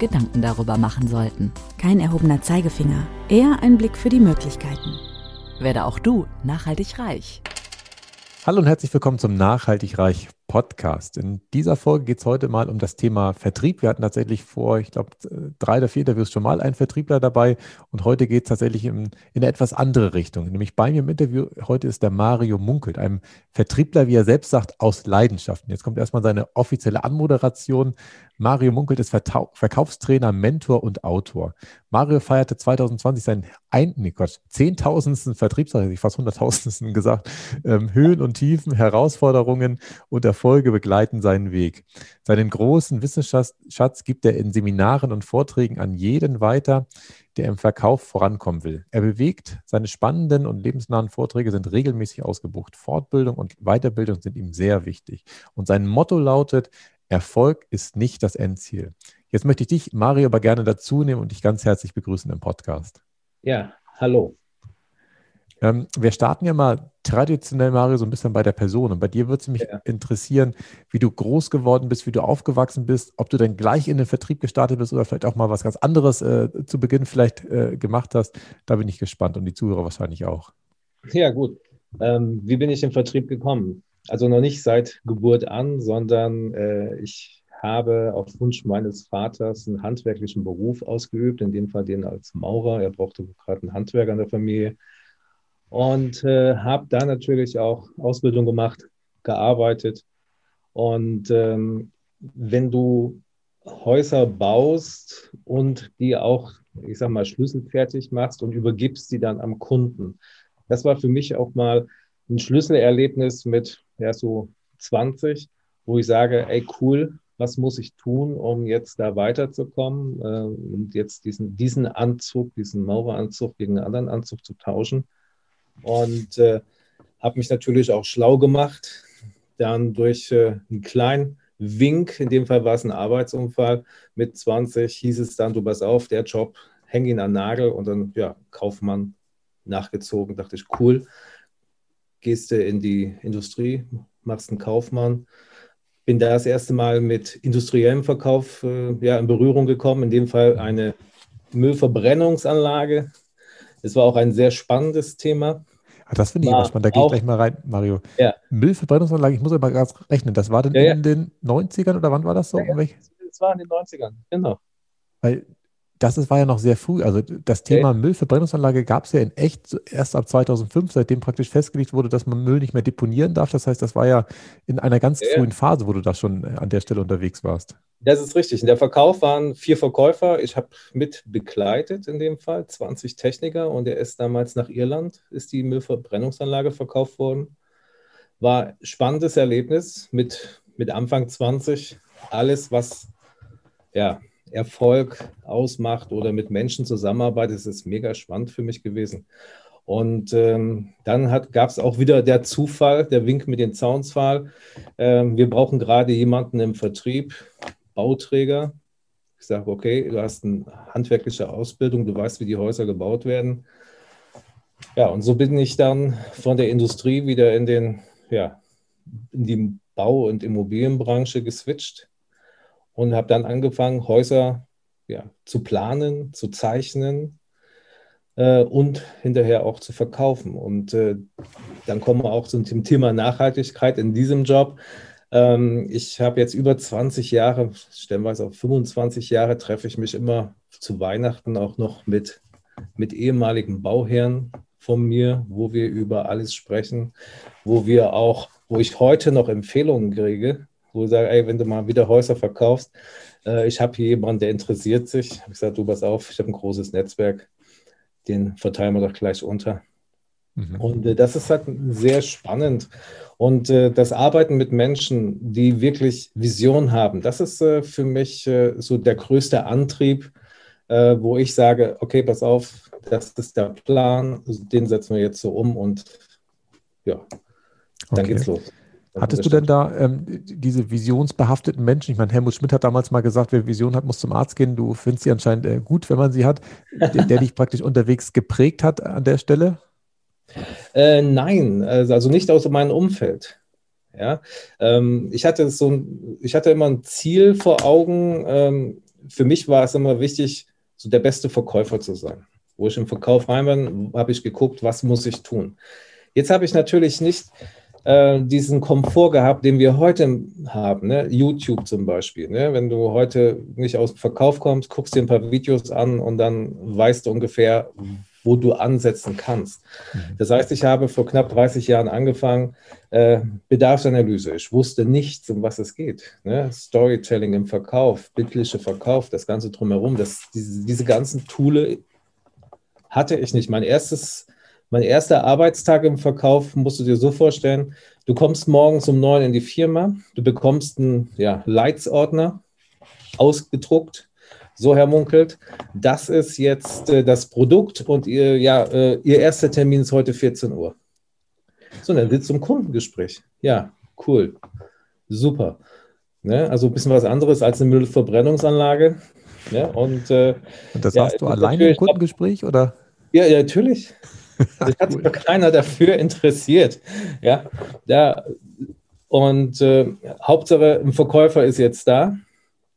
Gedanken darüber machen sollten. Kein erhobener Zeigefinger, eher ein Blick für die Möglichkeiten. Werde auch du nachhaltig reich. Hallo und herzlich willkommen zum Nachhaltig Reich Podcast. In dieser Folge geht es heute mal um das Thema Vertrieb. Wir hatten tatsächlich vor, ich glaube, drei oder vier Interviews schon mal einen Vertriebler dabei und heute geht es tatsächlich in, in, eine etwas andere Richtung. Nämlich bei mir im Interview heute ist der Mario Munkelt, einem Vertriebler, wie er selbst sagt, aus Leidenschaften. Jetzt kommt erstmal seine offizielle Anmoderation. Mario Munkelt ist Verkaufstrainer, Mentor und Autor. Mario feierte 2020 seinen ein, nee Gott, zehntausendsten Vertriebstag, ich fast hunderttausendsten gesagt, ähm, Höhen und Tiefen, Herausforderungen und Erfolge begleiten seinen Weg. Seinen großen Wissensschatz gibt er in Seminaren und Vorträgen an jeden weiter, der im Verkauf vorankommen will. Er bewegt, seine spannenden und lebensnahen Vorträge sind regelmäßig ausgebucht. Fortbildung und Weiterbildung sind ihm sehr wichtig. Und sein Motto lautet, Erfolg ist nicht das Endziel. Jetzt möchte ich dich, Mario, aber gerne dazu nehmen und dich ganz herzlich begrüßen im Podcast. Ja, hallo. Ähm, wir starten ja mal traditionell, Mario, so ein bisschen bei der Person. Und bei dir würde es mich ja. interessieren, wie du groß geworden bist, wie du aufgewachsen bist, ob du dann gleich in den Vertrieb gestartet bist oder vielleicht auch mal was ganz anderes äh, zu Beginn vielleicht äh, gemacht hast. Da bin ich gespannt und die Zuhörer wahrscheinlich auch. Ja, gut. Ähm, wie bin ich im Vertrieb gekommen? Also noch nicht seit Geburt an, sondern äh, ich habe auf Wunsch meines Vaters einen handwerklichen Beruf ausgeübt, in dem Fall den als Maurer. Er brauchte gerade einen Handwerker in der Familie und äh, habe da natürlich auch Ausbildung gemacht, gearbeitet. Und ähm, wenn du Häuser baust und die auch, ich sag mal, schlüsselfertig machst und übergibst sie dann am Kunden. Das war für mich auch mal ein Schlüsselerlebnis mit ja, so 20, wo ich sage, ey, cool, was muss ich tun, um jetzt da weiterzukommen äh, und jetzt diesen, diesen Anzug, diesen Maureranzug gegen einen anderen Anzug zu tauschen und äh, habe mich natürlich auch schlau gemacht. Dann durch äh, einen kleinen Wink, in dem Fall war es ein Arbeitsunfall, mit 20 hieß es dann, du pass auf, der Job, häng ihn an Nagel und dann, ja, Kaufmann nachgezogen, dachte ich, cool, gehst du in die Industrie, machst einen Kaufmann, bin da das erste Mal mit industriellem Verkauf äh, ja, in Berührung gekommen, in dem Fall eine Müllverbrennungsanlage. Es war auch ein sehr spannendes Thema. Das finde ich immer spannend. Da gehe ich gleich mal rein, Mario. Ja. Müllverbrennungsanlage, ich muss aber ganz rechnen. Das war denn ja, in den 90ern oder wann war das so? Das war in den 90ern, genau. Weil das ist, war ja noch sehr früh. Also das Thema okay. Müllverbrennungsanlage gab es ja in echt erst ab 2005, seitdem praktisch festgelegt wurde, dass man Müll nicht mehr deponieren darf. Das heißt, das war ja in einer ganz ja. frühen Phase, wo du da schon äh, an der Stelle unterwegs warst. Das ist richtig. In der Verkauf waren vier Verkäufer. Ich habe mit begleitet in dem Fall, 20 Techniker und er ist damals nach Irland, ist die Müllverbrennungsanlage verkauft worden. War spannendes Erlebnis mit, mit Anfang 20. Alles, was ja, Erfolg ausmacht oder mit Menschen zusammenarbeitet, das ist mega spannend für mich gewesen. Und ähm, dann gab es auch wieder der Zufall, der Wink mit dem Zaunsfall. Ähm, wir brauchen gerade jemanden im Vertrieb, Bauträger. Ich sage, okay, du hast eine handwerkliche Ausbildung, du weißt, wie die Häuser gebaut werden. Ja, und so bin ich dann von der Industrie wieder in, den, ja, in die Bau- und Immobilienbranche geswitcht und habe dann angefangen, Häuser ja, zu planen, zu zeichnen äh, und hinterher auch zu verkaufen. Und äh, dann kommen wir auch zum Thema Nachhaltigkeit in diesem Job. Ähm, ich habe jetzt über 20 Jahre, stellenweise auch 25 Jahre, treffe ich mich immer zu Weihnachten auch noch mit, mit ehemaligen Bauherren von mir, wo wir über alles sprechen, wo wir auch, wo ich heute noch Empfehlungen kriege, wo ich sage, ey, wenn du mal wieder Häuser verkaufst, äh, ich habe hier jemanden, der interessiert sich. Ich sage, du pass auf, ich habe ein großes Netzwerk, den verteilen wir doch gleich unter. Mhm. Und äh, das ist halt sehr spannend. Und äh, das Arbeiten mit Menschen, die wirklich Vision haben, das ist äh, für mich äh, so der größte Antrieb, äh, wo ich sage, okay, pass auf, das ist der Plan, den setzen wir jetzt so um und ja, dann okay. geht's los. Hattest du denn da ähm, diese visionsbehafteten Menschen? Ich meine, Helmut Schmidt hat damals mal gesagt, wer Vision hat, muss zum Arzt gehen. Du findest sie anscheinend äh, gut, wenn man sie hat, der, der dich praktisch unterwegs geprägt hat an der Stelle? Äh, nein, also, also nicht aus meinem Umfeld. Ja, ähm, ich hatte so ein, ich hatte immer ein Ziel vor Augen. Ähm, für mich war es immer wichtig, so der beste Verkäufer zu sein. Wo ich im Verkauf rein bin, habe ich geguckt, was muss ich tun. Jetzt habe ich natürlich nicht äh, diesen Komfort gehabt, den wir heute haben. Ne? YouTube zum Beispiel. Ne? Wenn du heute nicht aus dem Verkauf kommst, guckst dir ein paar Videos an und dann weißt du ungefähr, wo du ansetzen kannst. Mhm. Das heißt, ich habe vor knapp 30 Jahren angefangen, äh, Bedarfsanalyse. Ich wusste nichts, um was es geht. Ne? Storytelling im Verkauf, bildliche Verkauf, das Ganze drumherum, das, diese, diese ganzen Tools hatte ich nicht. Mein erstes mein erster Arbeitstag im Verkauf musst du dir so vorstellen, du kommst morgens um neun in die Firma, du bekommst einen ja, Leitsordner ausgedruckt, so Herr Munkelt, das ist jetzt äh, das Produkt und ihr, ja, äh, ihr erster Termin ist heute 14 Uhr. So, dann sitzt du im Kundengespräch. Ja, cool, super. Ne? Also ein bisschen was anderes als eine Müllverbrennungsanlage. Ne? Und, äh, und das ja, hast du alleine im Kundengespräch, oder? Ja, ja, natürlich. Also hat sich keiner dafür interessiert. Ja, ja. Und äh, Hauptsache, ein Verkäufer ist jetzt da,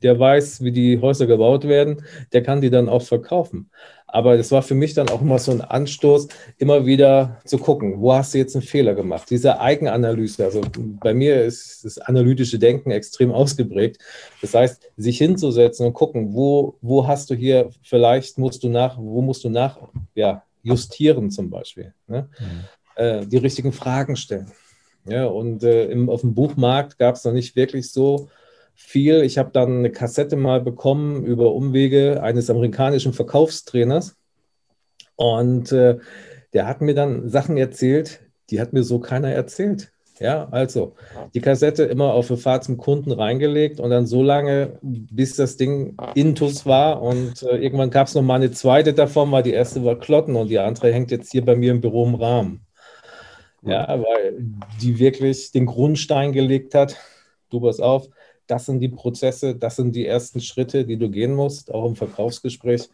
der weiß, wie die Häuser gebaut werden, der kann die dann auch verkaufen. Aber das war für mich dann auch immer so ein Anstoß, immer wieder zu gucken, wo hast du jetzt einen Fehler gemacht? Diese Eigenanalyse, also bei mir ist das analytische Denken extrem ausgeprägt. Das heißt, sich hinzusetzen und gucken, wo, wo hast du hier, vielleicht musst du nach, wo musst du nach, ja, justieren zum Beispiel. Ne? Mhm. Äh, die richtigen Fragen stellen. Ja, und äh, im, auf dem Buchmarkt gab es noch nicht wirklich so viel. Ich habe dann eine Kassette mal bekommen über Umwege eines amerikanischen Verkaufstrainers. Und äh, der hat mir dann Sachen erzählt, die hat mir so keiner erzählt. Ja, also die Kassette immer auf eine Fahrt zum Kunden reingelegt und dann so lange, bis das Ding intus war. Und äh, irgendwann gab es noch mal eine zweite davon, weil die erste war Klotten und die andere hängt jetzt hier bei mir im Büro im Rahmen. Ja, weil die wirklich den Grundstein gelegt hat. Du pass auf, das sind die Prozesse, das sind die ersten Schritte, die du gehen musst, auch im Verkaufsgespräch.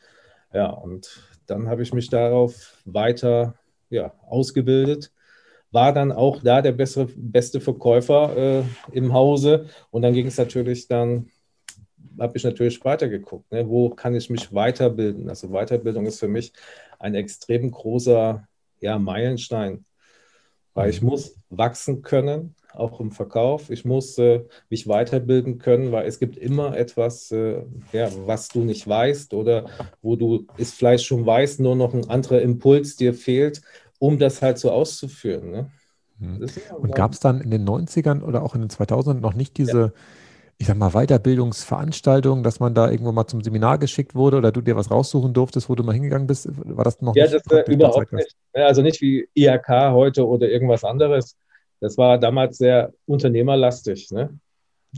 Ja, und dann habe ich mich darauf weiter ja, ausgebildet war dann auch da der bessere, beste Verkäufer äh, im Hause. Und dann ging es natürlich dann, habe ich natürlich weitergeguckt, ne? wo kann ich mich weiterbilden? Also Weiterbildung ist für mich ein extrem großer ja, Meilenstein, weil ich muss wachsen können, auch im Verkauf. Ich muss äh, mich weiterbilden können, weil es gibt immer etwas, äh, ja, was du nicht weißt oder wo du es vielleicht schon weißt, nur noch ein anderer Impuls dir fehlt um das halt so auszuführen. Ne? Mhm. Und gab es dann in den 90ern oder auch in den 2000ern noch nicht diese, ja. ich sag mal, Weiterbildungsveranstaltungen, dass man da irgendwo mal zum Seminar geschickt wurde oder du dir was raussuchen durftest, wo du mal hingegangen bist? War das noch ja, nicht? Ja, das äh, überhaupt nicht. Also nicht wie IHK heute oder irgendwas anderes. Das war damals sehr unternehmerlastig. Ne?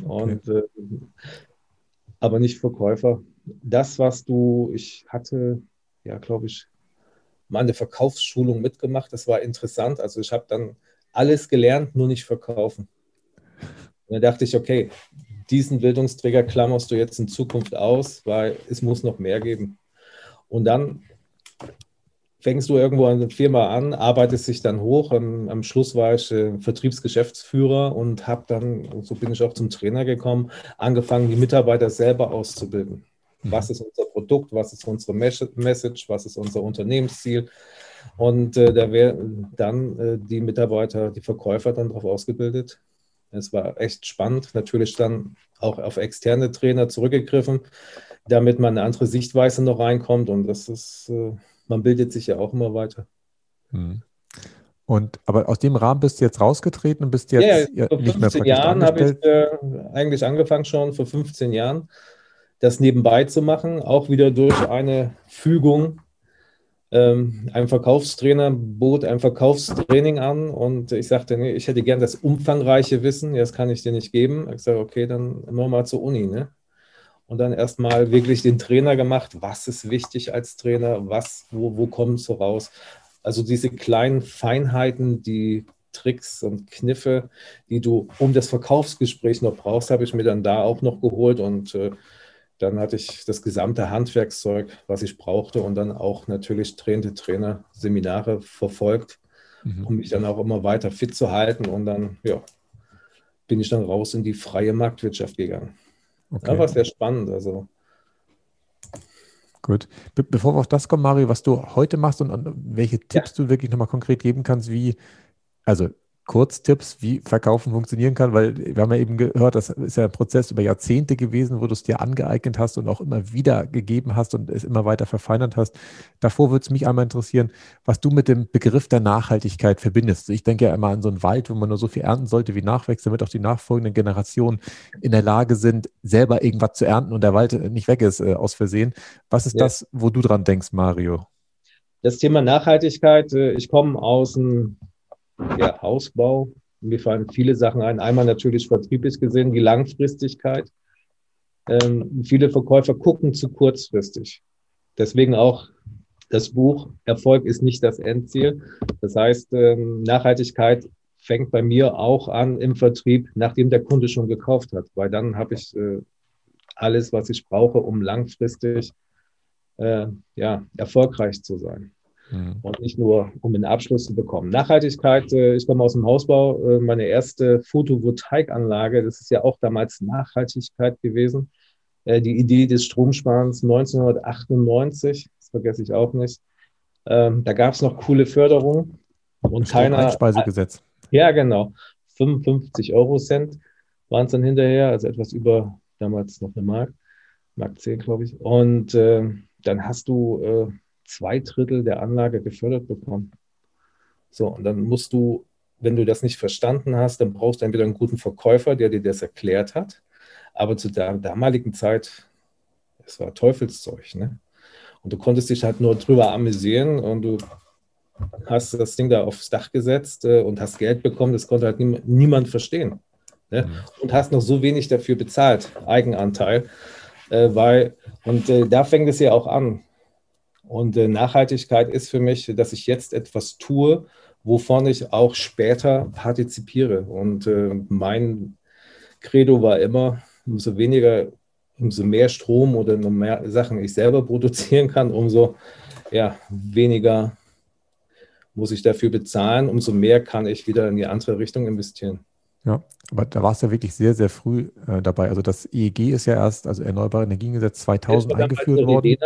Und, okay. äh, aber nicht Verkäufer. Das, was du, ich hatte, ja, glaube ich, mal eine Verkaufsschulung mitgemacht. Das war interessant. Also ich habe dann alles gelernt, nur nicht verkaufen. Und dann dachte ich, okay, diesen Bildungsträger klammerst du jetzt in Zukunft aus, weil es muss noch mehr geben. Und dann fängst du irgendwo an der Firma an, arbeitest dich dann hoch. Am, am Schluss war ich äh, Vertriebsgeschäftsführer und habe dann, so bin ich auch zum Trainer gekommen, angefangen, die Mitarbeiter selber auszubilden. Mhm. Was ist unser Produkt? Was ist unsere Message? Was ist unser Unternehmensziel? Und äh, da werden dann äh, die Mitarbeiter, die Verkäufer dann darauf ausgebildet. Es war echt spannend. Natürlich dann auch auf externe Trainer zurückgegriffen, damit man eine andere Sichtweise noch reinkommt. Und das ist, äh, man bildet sich ja auch immer weiter. Mhm. Und aber aus dem Rahmen bist du jetzt rausgetreten und bist jetzt ja, vor 15 Jahren habe ich äh, eigentlich angefangen schon, vor 15 Jahren das nebenbei zu machen, auch wieder durch eine Fügung. Ähm, ein Verkaufstrainer bot ein Verkaufstraining an und ich sagte, nee, ich hätte gern das umfangreiche Wissen, das kann ich dir nicht geben. Ich sage, okay, dann wir mal zur Uni. Ne? und dann erstmal wirklich den Trainer gemacht. Was ist wichtig als Trainer? Was, wo, wo kommen so raus? Also diese kleinen Feinheiten, die Tricks und Kniffe, die du um das Verkaufsgespräch noch brauchst, habe ich mir dann da auch noch geholt und äh, dann hatte ich das gesamte Handwerkszeug, was ich brauchte und dann auch natürlich trainende Trainer, Seminare verfolgt, mhm. um mich dann auch immer weiter fit zu halten und dann, ja, bin ich dann raus in die freie Marktwirtschaft gegangen. Okay. Ja, war sehr spannend. Also. Gut. Be bevor wir auf das kommen, Mario, was du heute machst und, welche Tipps ja. du wirklich nochmal konkret geben kannst, wie, also Kurztipps, wie Verkaufen funktionieren kann, weil wir haben ja eben gehört, das ist ja ein Prozess über Jahrzehnte gewesen, wo du es dir angeeignet hast und auch immer wieder gegeben hast und es immer weiter verfeinert hast. Davor würde es mich einmal interessieren, was du mit dem Begriff der Nachhaltigkeit verbindest. Ich denke ja immer an so einen Wald, wo man nur so viel ernten sollte wie nachwächst, damit auch die nachfolgenden Generationen in der Lage sind, selber irgendwas zu ernten und der Wald nicht weg ist äh, aus Versehen. Was ist ja. das, wo du dran denkst, Mario? Das Thema Nachhaltigkeit, äh, ich komme aus einem ja, Hausbau. Mir fallen viele Sachen ein. Einmal natürlich vertrieblich gesehen, die Langfristigkeit. Ähm, viele Verkäufer gucken zu kurzfristig. Deswegen auch das Buch Erfolg ist nicht das Endziel. Das heißt, ähm, Nachhaltigkeit fängt bei mir auch an im Vertrieb, nachdem der Kunde schon gekauft hat, weil dann habe ich äh, alles, was ich brauche, um langfristig äh, ja, erfolgreich zu sein mhm. und nicht nur, um einen Abschluss zu bekommen. Nachhaltigkeit, äh, ich komme aus dem Hausbau, äh, meine erste Photovoltaikanlage, das ist ja auch damals Nachhaltigkeit gewesen. Äh, die Idee des Stromsparens 1998, das vergesse ich auch nicht. Ähm, da gab es noch coole Förderungen und keiner. Einspeisegesetz. Ja, genau. 55 Euro Cent waren es dann hinterher, also etwas über damals noch eine Mark, Mark 10, glaube ich. Und äh, dann hast du äh, zwei Drittel der Anlage gefördert bekommen. So, und dann musst du, wenn du das nicht verstanden hast, dann brauchst du entweder einen guten Verkäufer, der dir das erklärt hat. Aber zu der damaligen Zeit, es war Teufelszeug, ne? Und du konntest dich halt nur drüber amüsieren und du hast das Ding da aufs Dach gesetzt äh, und hast Geld bekommen, das konnte halt nie, niemand verstehen. Ne? Mhm. Und hast noch so wenig dafür bezahlt, Eigenanteil. Äh, weil, und äh, da fängt es ja auch an. Und äh, Nachhaltigkeit ist für mich, dass ich jetzt etwas tue, wovon ich auch später partizipiere. Und äh, mein Credo war immer, umso weniger, umso mehr Strom oder umso mehr Sachen ich selber produzieren kann, umso ja, weniger muss ich dafür bezahlen, umso mehr kann ich wieder in die andere Richtung investieren. Ja, aber da warst du ja wirklich sehr, sehr früh äh, dabei. Also das EEG ist ja erst, also Erneuerbare Energiengesetz 2000 eingeführt worden.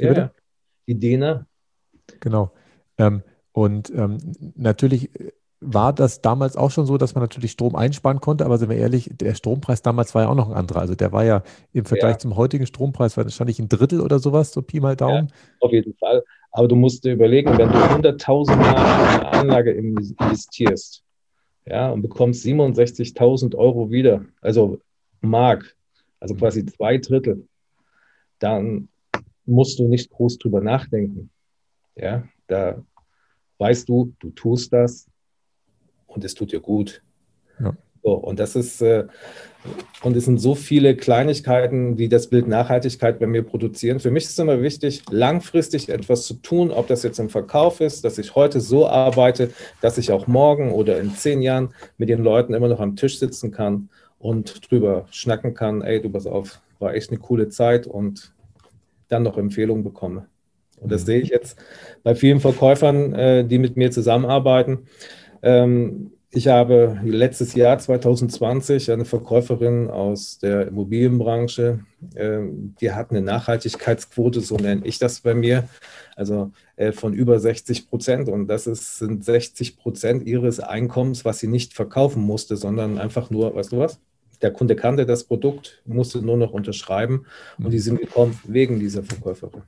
Ja, die DENA. Genau. Ähm, und ähm, natürlich war das damals auch schon so, dass man natürlich Strom einsparen konnte, aber sind wir ehrlich, der Strompreis damals war ja auch noch ein anderer. Also der war ja im Vergleich ja. zum heutigen Strompreis wahrscheinlich ein Drittel oder sowas, so Pi mal Daumen. Ja, auf jeden Fall. Aber du musst dir überlegen, wenn du 100.000 Mark in eine Anlage investierst ja, und bekommst 67.000 Euro wieder, also Mark, also quasi zwei Drittel, dann musst du nicht groß drüber nachdenken. Ja, da weißt du, du tust das und es tut dir gut. Ja. So, und das ist, äh, und es sind so viele Kleinigkeiten, die das Bild Nachhaltigkeit bei mir produzieren. Für mich ist es immer wichtig, langfristig etwas zu tun, ob das jetzt im Verkauf ist, dass ich heute so arbeite, dass ich auch morgen oder in zehn Jahren mit den Leuten immer noch am Tisch sitzen kann und drüber schnacken kann, ey, du pass auf, war echt eine coole Zeit und dann noch Empfehlungen bekomme. Und das mhm. sehe ich jetzt bei vielen Verkäufern, äh, die mit mir zusammenarbeiten. Ähm, ich habe letztes Jahr 2020 eine Verkäuferin aus der Immobilienbranche, ähm, die hat eine Nachhaltigkeitsquote, so nenne ich das bei mir, also äh, von über 60 Prozent. Und das ist, sind 60 Prozent ihres Einkommens, was sie nicht verkaufen musste, sondern einfach nur, weißt du was? Der Kunde kannte das Produkt, musste nur noch unterschreiben und die sind gekommen wegen dieser Verkäuferin.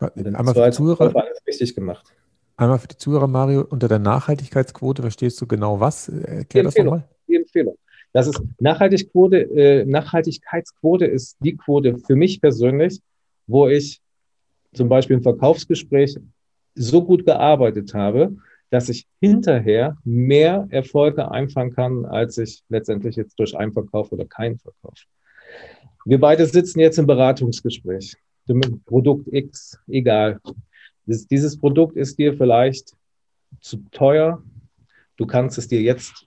Einmal für, die Zuhörer, richtig gemacht. einmal für die Zuhörer, Mario, unter der Nachhaltigkeitsquote verstehst du genau was? Erklär das nochmal. Die Empfehlung. Das ist Nachhaltigquote, äh, Nachhaltigkeitsquote ist die Quote für mich persönlich, wo ich zum Beispiel im Verkaufsgespräch so gut gearbeitet habe, dass ich hinterher mehr Erfolge einfangen kann, als ich letztendlich jetzt durch Einverkauf oder keinen Verkauf. Wir beide sitzen jetzt im Beratungsgespräch. Produkt X, egal. Dieses Produkt ist dir vielleicht zu teuer. Du kannst es dir jetzt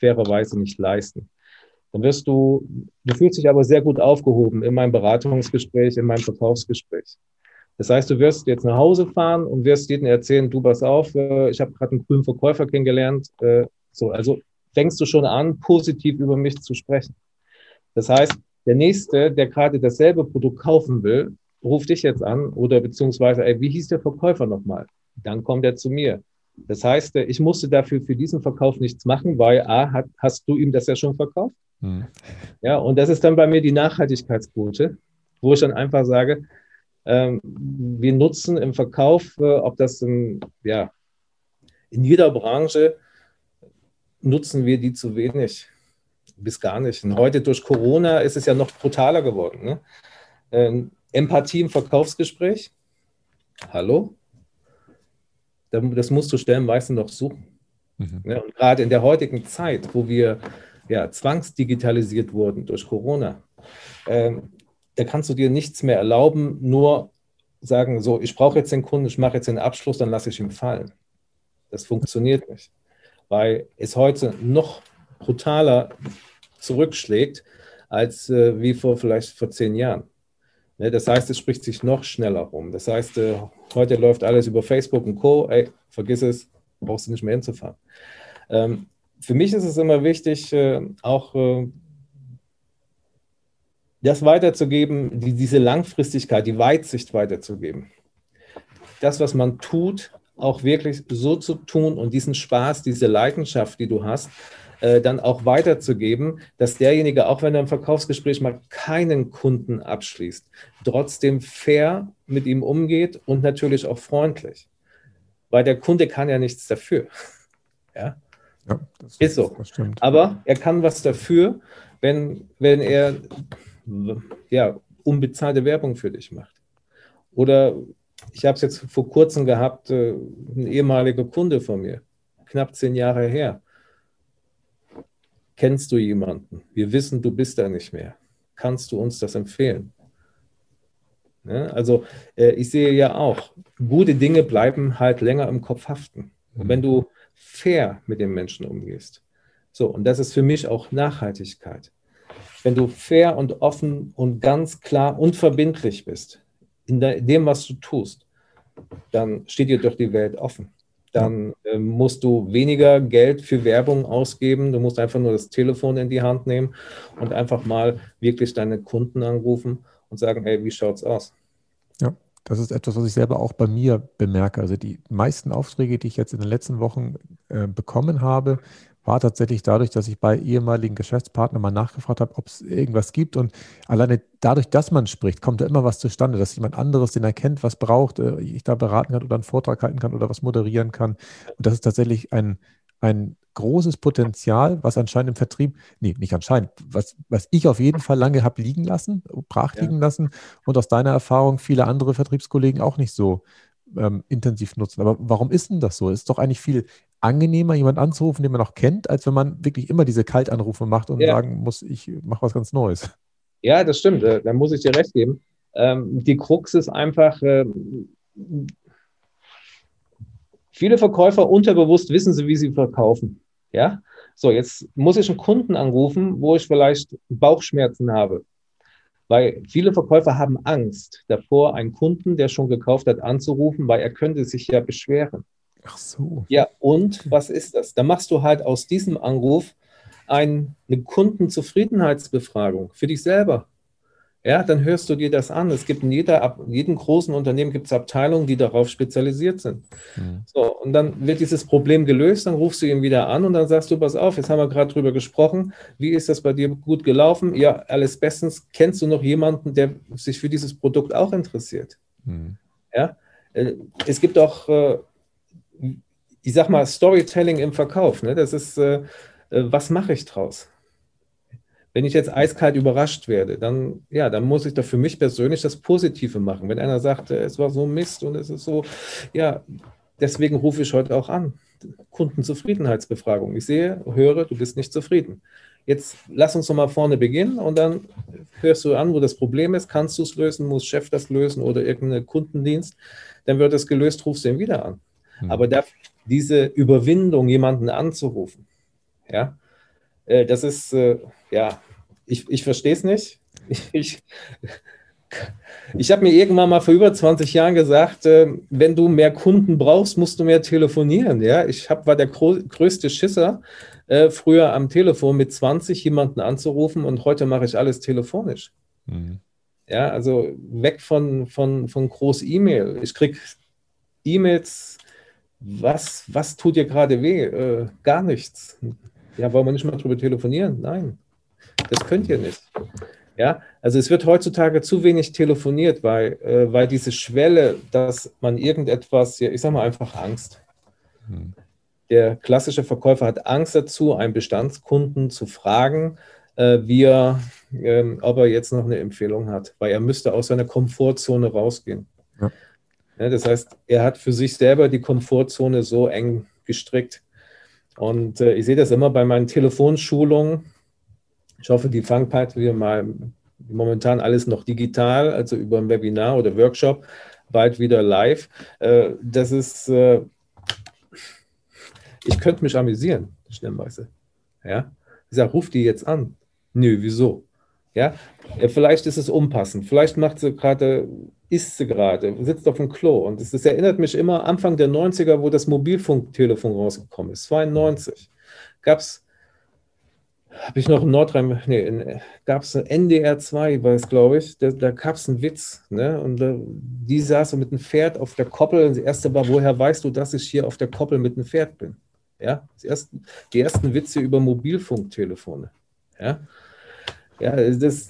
fairerweise nicht leisten. Dann wirst du, du fühlst dich aber sehr gut aufgehoben in meinem Beratungsgespräch, in meinem Verkaufsgespräch. Das heißt, du wirst jetzt nach Hause fahren und wirst jedem erzählen, du pass auf, äh, ich habe gerade einen grünen Verkäufer kennengelernt. Äh, so, also fängst du schon an, positiv über mich zu sprechen. Das heißt, der Nächste, der gerade dasselbe Produkt kaufen will, ruft dich jetzt an oder beziehungsweise, ey, wie hieß der Verkäufer nochmal? Dann kommt er zu mir. Das heißt, ich musste dafür für diesen Verkauf nichts machen, weil A, hat, hast du ihm das ja schon verkauft. Hm. Ja, und das ist dann bei mir die Nachhaltigkeitsquote, wo ich dann einfach sage, wir nutzen im Verkauf, äh, ob das in, ja, in jeder Branche, nutzen wir die zu wenig, bis gar nicht. Und heute durch Corona ist es ja noch brutaler geworden. Ne? Ähm, Empathie im Verkaufsgespräch. Hallo? Das musst du stellenweise noch suchen. Mhm. Ja, und gerade in der heutigen Zeit, wo wir ja, zwangsdigitalisiert wurden durch Corona, ähm, da kannst du dir nichts mehr erlauben, nur sagen, so, ich brauche jetzt den Kunden, ich mache jetzt den Abschluss, dann lasse ich ihn fallen. Das funktioniert nicht, weil es heute noch brutaler zurückschlägt als äh, wie vor vielleicht vor zehn Jahren. Ne, das heißt, es spricht sich noch schneller rum. Das heißt, äh, heute läuft alles über Facebook und Co. Ey, vergiss es, brauchst du nicht mehr hinzufahren. Ähm, für mich ist es immer wichtig, äh, auch äh, das weiterzugeben, die, diese Langfristigkeit, die Weitsicht weiterzugeben. Das, was man tut, auch wirklich so zu tun und diesen Spaß, diese Leidenschaft, die du hast, äh, dann auch weiterzugeben, dass derjenige, auch wenn er im Verkaufsgespräch mal keinen Kunden abschließt, trotzdem fair mit ihm umgeht und natürlich auch freundlich. Weil der Kunde kann ja nichts dafür. Ja, ja das ist so. Das Aber er kann was dafür, wenn, wenn er ja, unbezahlte Werbung für dich macht. Oder ich habe es jetzt vor kurzem gehabt, äh, ein ehemaliger Kunde von mir, knapp zehn Jahre her, Kennst du jemanden? Wir wissen, du bist da nicht mehr. Kannst du uns das empfehlen? Ja, also äh, ich sehe ja auch, gute Dinge bleiben halt länger im Kopf haften. Und wenn du fair mit den Menschen umgehst. So, und das ist für mich auch Nachhaltigkeit. Wenn du fair und offen und ganz klar und verbindlich bist in dem, was du tust, dann steht dir doch die Welt offen dann äh, musst du weniger Geld für Werbung ausgeben. Du musst einfach nur das Telefon in die Hand nehmen und einfach mal wirklich deine Kunden anrufen und sagen, hey, wie schaut's aus? Ja, das ist etwas, was ich selber auch bei mir bemerke. Also die meisten Aufträge, die ich jetzt in den letzten Wochen äh, bekommen habe, war tatsächlich dadurch, dass ich bei ehemaligen Geschäftspartnern mal nachgefragt habe, ob es irgendwas gibt. Und alleine dadurch, dass man spricht, kommt da immer was zustande, dass jemand anderes, den er kennt, was braucht, äh, ich da beraten kann oder einen Vortrag halten kann oder was moderieren kann. Und das ist tatsächlich ein, ein großes Potenzial, was anscheinend im Vertrieb, nee, nicht anscheinend, was, was ich auf jeden Fall lange habe liegen lassen, brach liegen ja. lassen und aus deiner Erfahrung viele andere Vertriebskollegen auch nicht so ähm, intensiv nutzen. Aber warum ist denn das so? Es ist doch eigentlich viel angenehmer, jemanden anzurufen, den man noch kennt, als wenn man wirklich immer diese Kaltanrufe macht und ja. sagen muss, ich mache was ganz Neues. Ja, das stimmt. Äh, da muss ich dir recht geben. Ähm, die Krux ist einfach, ähm, viele Verkäufer unterbewusst wissen sie, wie sie verkaufen. Ja, so jetzt muss ich einen Kunden anrufen, wo ich vielleicht Bauchschmerzen habe. Weil viele Verkäufer haben Angst davor, einen Kunden, der schon gekauft hat, anzurufen, weil er könnte sich ja beschweren. Ach so. Ja, und was ist das? Da machst du halt aus diesem Anruf ein, eine Kundenzufriedenheitsbefragung für dich selber. Ja, dann hörst du dir das an. Es gibt in jeder, jedem großen Unternehmen gibt es Abteilungen, die darauf spezialisiert sind. Mhm. So, und dann wird dieses Problem gelöst, dann rufst du ihn wieder an und dann sagst du, pass auf, jetzt haben wir gerade drüber gesprochen. Wie ist das bei dir gut gelaufen? Ja, alles bestens. Kennst du noch jemanden, der sich für dieses Produkt auch interessiert? Mhm. Ja, äh, es gibt auch äh, ich sag mal, Storytelling im Verkauf. Ne? Das ist, äh, äh, was mache ich draus? Wenn ich jetzt eiskalt überrascht werde, dann, ja, dann muss ich da für mich persönlich das Positive machen. Wenn einer sagt, äh, es war so Mist und es ist so, ja, deswegen rufe ich heute auch an. Kundenzufriedenheitsbefragung. Ich sehe, höre, du bist nicht zufrieden. jetzt lass uns doch mal vorne beginnen und dann hörst du an, wo das Problem ist, kannst du es lösen, muss Chef das lösen oder irgendein Kundendienst, dann wird es gelöst, rufst du ihn wieder an. Mhm. Aber da, diese Überwindung, jemanden anzurufen, ja, äh, das ist, äh, ja, ich, ich verstehe es nicht. Ich, ich habe mir irgendwann mal vor über 20 Jahren gesagt, äh, wenn du mehr Kunden brauchst, musst du mehr telefonieren. Ja, ich hab, war der größte Schisser, äh, früher am Telefon mit 20 jemanden anzurufen und heute mache ich alles telefonisch. Mhm. Ja, also weg von, von, von Groß-E-Mail. Ich kriege E-Mails, was, was tut dir gerade weh? Äh, gar nichts. Ja, wollen wir nicht mal drüber telefonieren? Nein, das könnt ihr nicht. Ja, also es wird heutzutage zu wenig telefoniert, weil, äh, weil diese Schwelle, dass man irgendetwas, ja, ich sage mal einfach Angst. Hm. Der klassische Verkäufer hat Angst dazu, einen Bestandskunden zu fragen, äh, wie er, äh, ob er jetzt noch eine Empfehlung hat, weil er müsste aus seiner Komfortzone rausgehen. Ja. Ja, das heißt, er hat für sich selber die Komfortzone so eng gestrickt. Und äh, ich sehe das immer bei meinen Telefonschulungen ich hoffe, die Fangpart wir mal momentan alles noch digital, also über ein Webinar oder Workshop, bald wieder live. Äh, das ist, äh, ich könnte mich amüsieren, stellenweise. Ja? Ich sage, ruf die jetzt an. Nö, wieso? Ja, vielleicht ist es unpassend. Vielleicht macht sie gerade, isst sie gerade, sitzt auf dem Klo. Und das erinnert mich immer Anfang der 90er, wo das Mobilfunktelefon rausgekommen ist. 92 gab es habe ich noch in Nordrhein, nee, gab es NDR 2, war es, glaube ich, da, da gab es einen Witz, ne? Und da, die saß mit einem Pferd auf der Koppel. Und das erste war, woher weißt du, dass ich hier auf der Koppel mit einem Pferd bin? Ja, ersten, die ersten Witze über Mobilfunktelefone. Ja, ja das,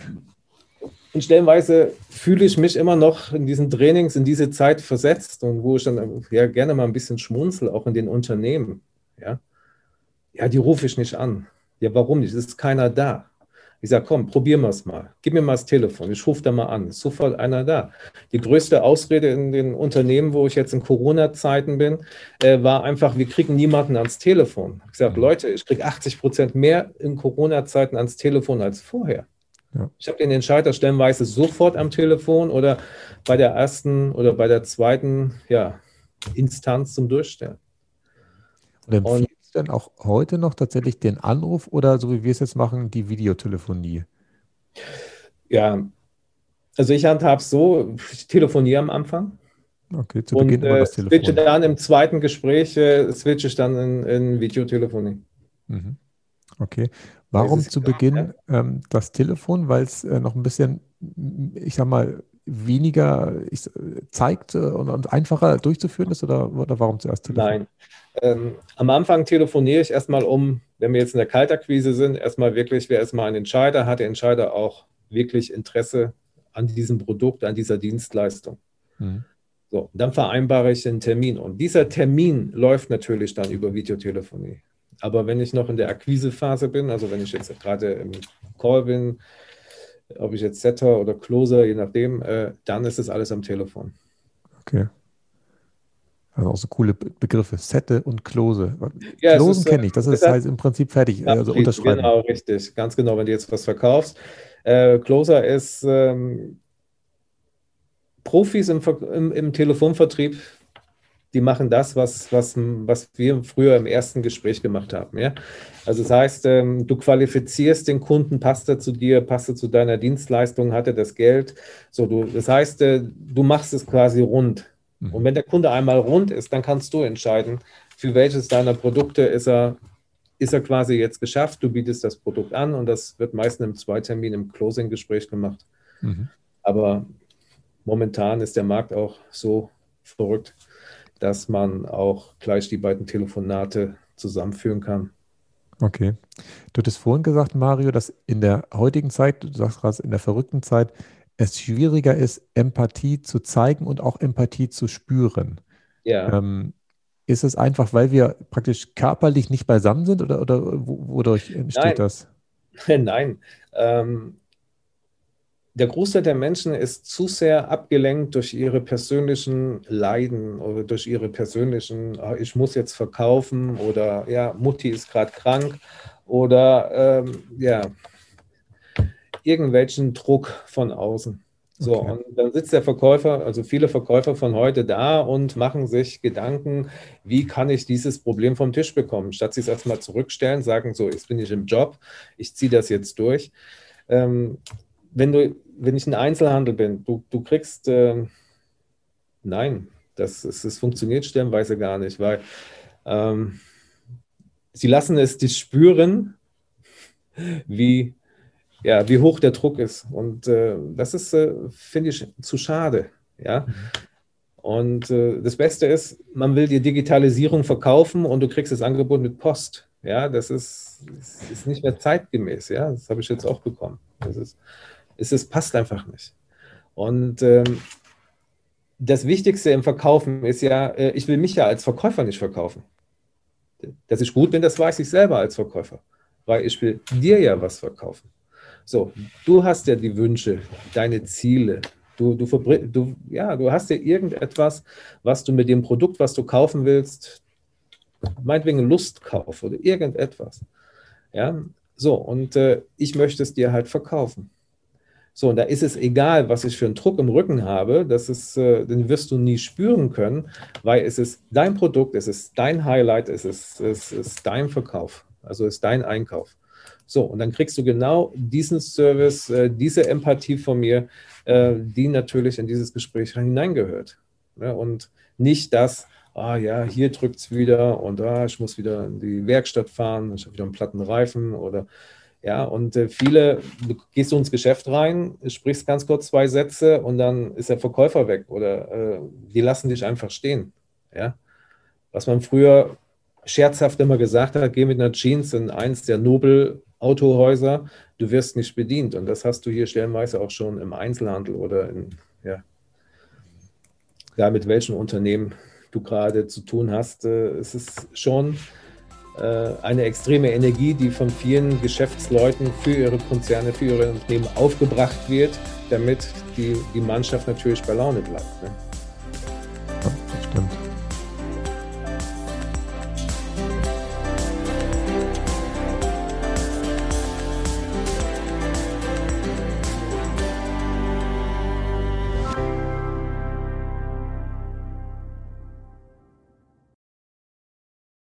und stellenweise fühle ich mich immer noch in diesen Trainings, in diese Zeit versetzt und wo ich dann ja gerne mal ein bisschen schmunzel, auch in den Unternehmen. Ja, ja die rufe ich nicht an. Ja, warum nicht? Es ist keiner da. Ich sage, komm, probieren wir es mal. Gib mir mal das Telefon. Ich rufe da mal an. Ist sofort einer da. Die größte Ausrede in den Unternehmen, wo ich jetzt in Corona-Zeiten bin, äh, war einfach, wir kriegen niemanden ans Telefon. Ich sage, mhm. Leute, ich kriege 80 Prozent mehr in Corona-Zeiten ans Telefon als vorher. Ja. Ich habe den Entscheider stellenweise sofort am Telefon oder bei der ersten oder bei der zweiten ja, Instanz zum Durchstellen. Und denn auch heute noch tatsächlich den Anruf oder so wie wir es jetzt machen, die Videotelefonie? Ja, also ich handhabe es so, ich telefoniere am Anfang. Okay, zu Beginn und, immer das äh, Telefon. switche dann im zweiten Gespräch, äh, switche ich dann in, in Videotelefonie. Mhm. Okay. Warum zu Beginn ähm, das Telefon? Weil es äh, noch ein bisschen, ich sag mal, weniger ich, zeigt und, und, einfacher durchzuführen ist oder, oder warum zuerst Telefon? Nein. Ähm, am Anfang telefoniere ich erstmal um, wenn wir jetzt in der Kaltakquise sind, erstmal wirklich, wer erstmal einen Entscheider, hat der Entscheider auch wirklich Interesse an diesem Produkt, an dieser Dienstleistung. Mhm. So, dann vereinbare ich den Termin und dieser Termin läuft natürlich dann über Videotelefonie. Aber wenn ich noch in der Akquisephase bin, also wenn ich jetzt gerade im Call bin, ob ich jetzt Setter oder Closer, je nachdem, äh, dann ist es alles am Telefon. Okay. Also auch so coole Begriffe, Sette und Close. Ja, Closen kenne ich, das ist halt im Prinzip fertig, ja, also unterschreiben. Genau, richtig, ganz genau, wenn du jetzt was verkaufst. Äh, Closer ist ähm, Profis im, im, im Telefonvertrieb die machen das, was, was, was wir früher im ersten Gespräch gemacht haben. Ja? Also das heißt, ähm, du qualifizierst den Kunden, passt er zu dir, passt er zu deiner Dienstleistung, hat er das Geld. So, du, das heißt, äh, du machst es quasi rund. Mhm. Und wenn der Kunde einmal rund ist, dann kannst du entscheiden, für welches deiner Produkte ist er, ist er quasi jetzt geschafft. Du bietest das Produkt an und das wird meistens im Zweitermin, im Closing-Gespräch gemacht. Mhm. Aber momentan ist der Markt auch so verrückt dass man auch gleich die beiden Telefonate zusammenführen kann. Okay. Du hattest vorhin gesagt, Mario, dass in der heutigen Zeit, du sagst gerade in der verrückten Zeit, es schwieriger ist, Empathie zu zeigen und auch Empathie zu spüren. Ja. Ähm, ist es einfach, weil wir praktisch körperlich nicht beisammen sind oder, oder wodurch entsteht Nein. das? Nein. Ähm, der Großteil der Menschen ist zu sehr abgelenkt durch ihre persönlichen Leiden oder durch ihre persönlichen, ah, ich muss jetzt verkaufen oder ja, Mutti ist gerade krank oder ähm, ja, irgendwelchen Druck von außen. So, okay. und dann sitzt der Verkäufer, also viele Verkäufer von heute da und machen sich Gedanken, wie kann ich dieses Problem vom Tisch bekommen, statt sich erstmal zurückstellen, sagen, so, jetzt bin ich im Job, ich ziehe das jetzt durch. Ähm, wenn, du, wenn ich ein Einzelhandel bin, du, du kriegst, äh, nein, das, das, das funktioniert stellenweise gar nicht, weil ähm, sie lassen es dich spüren, wie ja, wie hoch der Druck ist. Und äh, das ist, äh, finde ich, zu schade. Ja. Und äh, das Beste ist, man will die Digitalisierung verkaufen und du kriegst das Angebot mit Post. Ja, das ist, ist nicht mehr zeitgemäß. Ja, das habe ich jetzt auch bekommen. Das ist, es ist, passt einfach nicht. Und ähm, das Wichtigste im Verkaufen ist ja, äh, ich will mich ja als Verkäufer nicht verkaufen. Dass ich gut bin, das weiß ich selber als Verkäufer, weil ich will dir ja was verkaufen. So, du hast ja die Wünsche, deine Ziele. Du, du, du, ja, du hast ja irgendetwas, was du mit dem Produkt, was du kaufen willst, meinetwegen Lustkauf oder irgendetwas. Ja, so, und äh, ich möchte es dir halt verkaufen. So, und da ist es egal, was ich für einen Druck im Rücken habe, das ist, äh, den wirst du nie spüren können, weil es ist dein Produkt, es ist dein Highlight, es ist, es ist dein Verkauf, also es ist dein Einkauf. So, und dann kriegst du genau diesen Service, äh, diese Empathie von mir, äh, die natürlich in dieses Gespräch hineingehört. Und nicht das, ah ja, hier drückt es wieder und ah, ich muss wieder in die Werkstatt fahren, ich habe wieder einen platten Reifen oder ja, und äh, viele, du gehst so ins Geschäft rein, sprichst ganz kurz zwei Sätze und dann ist der Verkäufer weg oder äh, die lassen dich einfach stehen. Ja, was man früher scherzhaft immer gesagt hat, geh mit einer Jeans in eins der Nobel Autohäuser, du wirst nicht bedient. Und das hast du hier stellenweise auch schon im Einzelhandel oder in, ja, ja mit welchem Unternehmen du gerade zu tun hast. Äh, es ist schon eine extreme Energie, die von vielen Geschäftsleuten für ihre Konzerne, für ihre Unternehmen aufgebracht wird, damit die, die Mannschaft natürlich bei Laune bleibt. Ne?